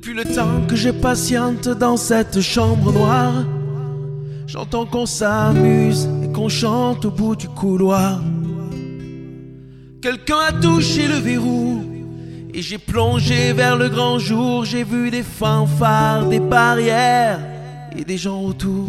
Depuis le temps que je patiente dans cette chambre noire, j'entends qu'on s'amuse et qu'on chante au bout du couloir. Quelqu'un a touché le verrou et j'ai plongé vers le grand jour. J'ai vu des fanfares, des barrières et des gens autour.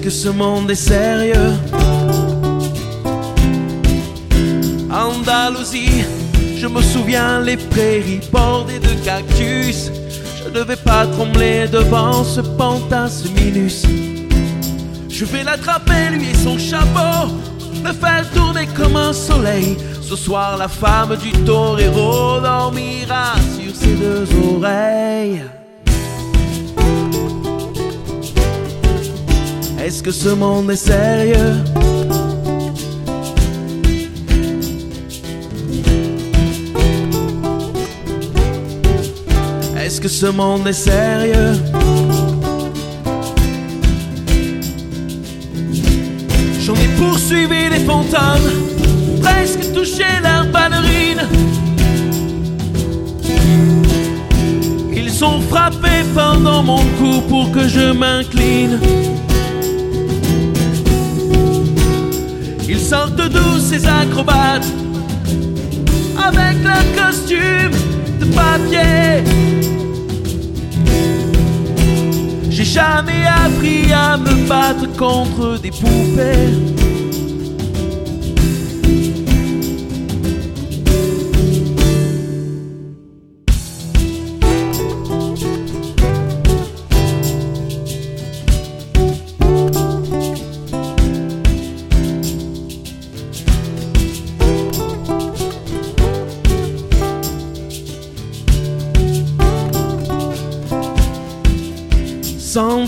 Est-ce que ce monde est sérieux? Andalousie, je me souviens les prairies bordées de cactus. Je ne vais pas trembler devant ce pantin, ce minus. Je vais l'attraper, lui et son chapeau, le faire tourner comme un soleil. Ce soir, la femme du torero dormira sur ses deux oreilles. Est-ce que ce monde est sérieux? Est-ce que ce monde est sérieux? J'en ai poursuivi les fontaines, presque touché leurs ballerines. Ils ont frappé pendant mon cou pour que je m'incline. Sortent d'où ces acrobates avec leur costume de papier. J'ai jamais appris à me battre contre des poupées.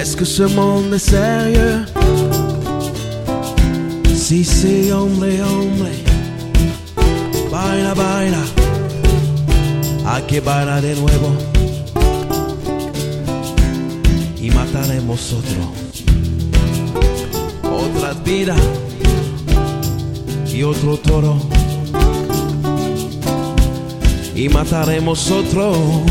Est-ce que ce monde est sérieux Si c'est hombre, hombre. Baila, baila. Hay que bailar de nuevo Y mataremos otro. Otra vida Y otro toro. Y mataremos otro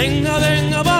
Venga, venga, baila.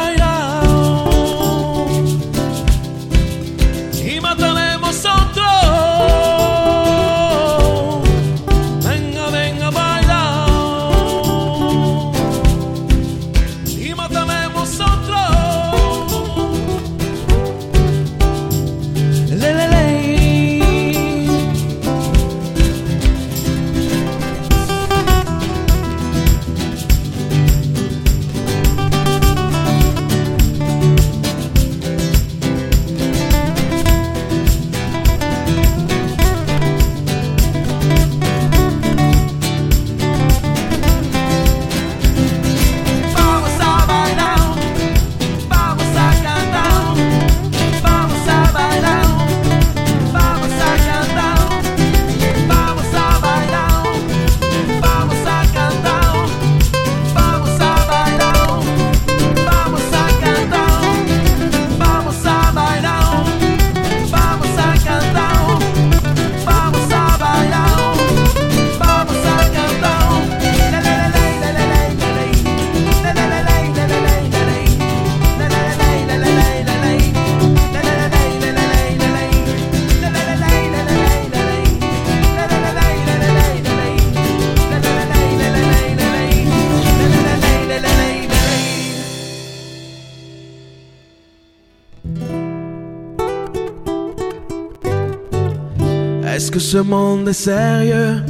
Est-ce que ce monde est sérieux?